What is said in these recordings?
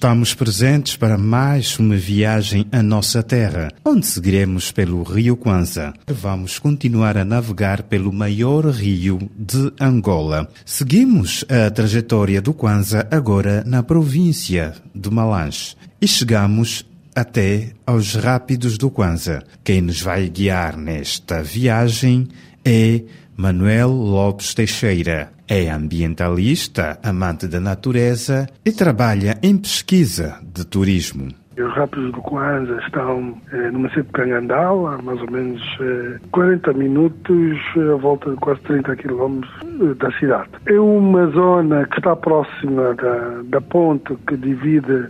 Estamos presentes para mais uma viagem à nossa terra, onde seguiremos pelo Rio Kwanza. Vamos continuar a navegar pelo maior rio de Angola. Seguimos a trajetória do Kwanza agora na província de Malange e chegamos até aos Rápidos do Kwanza. Quem nos vai guiar nesta viagem é Manuel Lopes Teixeira. É ambientalista, amante da natureza e trabalha em pesquisa de turismo. Os Rápidos do Kwanza estão eh, no município de Cangandal, a mais ou menos eh, 40 minutos, a volta de quase 30 quilómetros eh, da cidade. É uma zona que está próxima da, da ponte que divide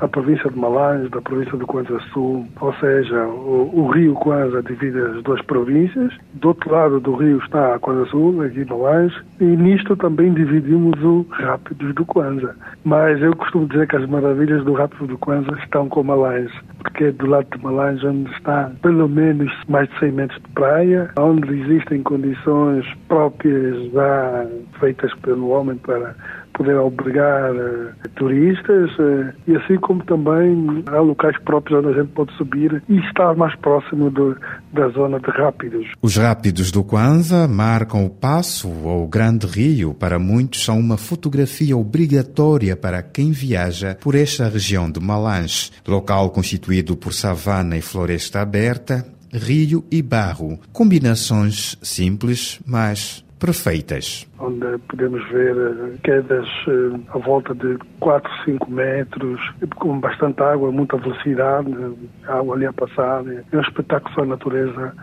a província de Malange, da província do Kwanza Sul, ou seja, o, o, rio Kwanza divide as duas províncias. Do outro lado do rio está a Kwanza Sul, aqui Malange, e nisto também dividimos o Rápidos do Kwanza. Mas eu costumo dizer que as maravilhas do Rápido do Kwanza estão com Malange, porque do lado de Malange onde está pelo menos mais de 100 metros de praia, onde existem condições próprias já feitas pelo homem para poder albergar uh, turistas uh, e assim como também há locais próprios onde a gente pode subir e estar mais próximo do, da zona de rápidos. Os rápidos do Kwanza marcam o passo ao grande rio. Para muitos são uma fotografia obrigatória para quem viaja por esta região de Malange, local constituído por savana e floresta aberta, rio e barro, combinações simples, mas perfeitas. Onde podemos ver eh, quedas eh, à volta de 4, 5 metros, com bastante água, muita velocidade, água ali a passar. É um espetáculo que a natureza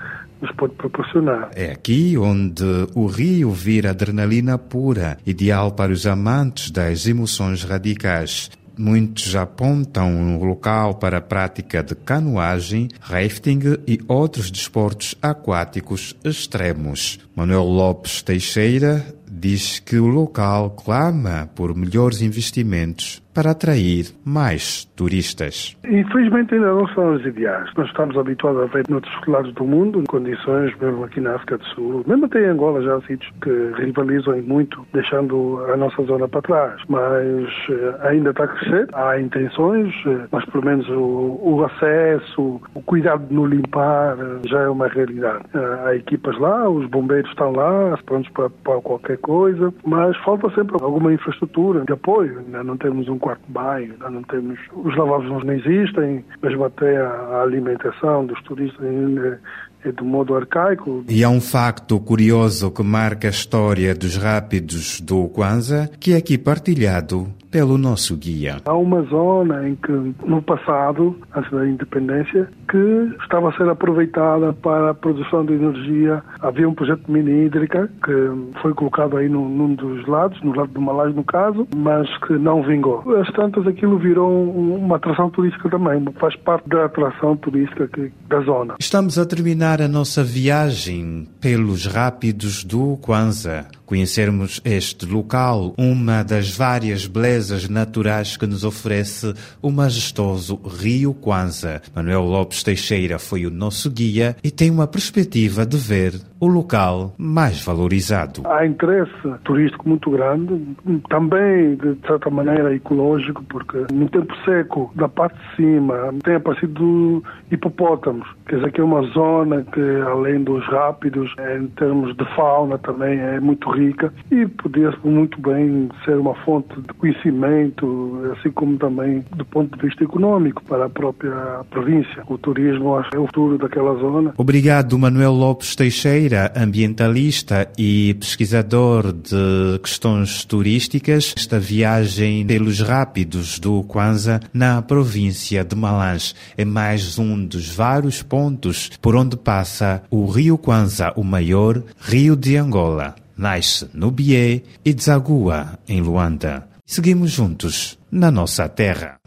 nos pode proporcionar. É aqui onde o rio vira adrenalina pura, ideal para os amantes das emoções radicais. Muitos apontam o local para a prática de canoagem, rafting e outros desportos aquáticos extremos. Manuel Lopes Teixeira diz que o local clama por melhores investimentos para atrair mais turistas. Infelizmente ainda não são os ideais. Nós estamos habituados a ver noutros lados do mundo, em condições, mesmo aqui na África do Sul, mesmo até em Angola já há sítios que rivalizam muito, deixando a nossa zona para trás. Mas eh, ainda está a crescer, há intenções, eh, mas pelo menos o, o acesso, o cuidado no limpar eh, já é uma realidade. Há equipas lá, os bombeiros estão lá, prontos para, para qualquer coisa, mas falta sempre alguma infraestrutura de apoio. Não temos um quarto banho, ainda não temos. Os lavabos não existem, mesmo até a alimentação dos turistas ainda é de modo arcaico. E há um facto curioso que marca a história dos rápidos do Kwanza, que é aqui partilhado pelo nosso guia. Há uma zona em que, no passado, antes da independência, que estava a ser aproveitada para a produção de energia. Havia um projeto de mina hídrica que foi colocado aí num, num dos lados, no lado do Malais no caso, mas que não vingou. As tantas aquilo virou uma atração turística também, faz parte da atração turística que, da zona. Estamos a terminar a nossa viagem pelos rápidos do Kwanza conhecermos este local, uma das várias belezas naturais que nos oferece o majestoso Rio Kwanza. Manuel Lopes Teixeira foi o nosso guia e tem uma perspectiva de ver o local mais valorizado. Há interesse turístico muito grande, também de certa maneira ecológico, porque no tempo seco, da parte de cima, tem aparecido hipopótamos. Quer dizer que é uma zona que, além dos rápidos, em termos de fauna também é muito rica e podia muito bem ser uma fonte de conhecimento, assim como também do ponto de vista econômico para a própria província. O turismo acho, é o futuro daquela zona. Obrigado, Manuel Lopes Teixeira, ambientalista e pesquisador de questões turísticas. Esta viagem pelos rápidos do Kwanza na província de Malange é mais um dos vários pontos por onde passa o Rio Kwanza, o maior rio de Angola nasce no Bié e desagua em Luanda. Seguimos juntos na nossa terra.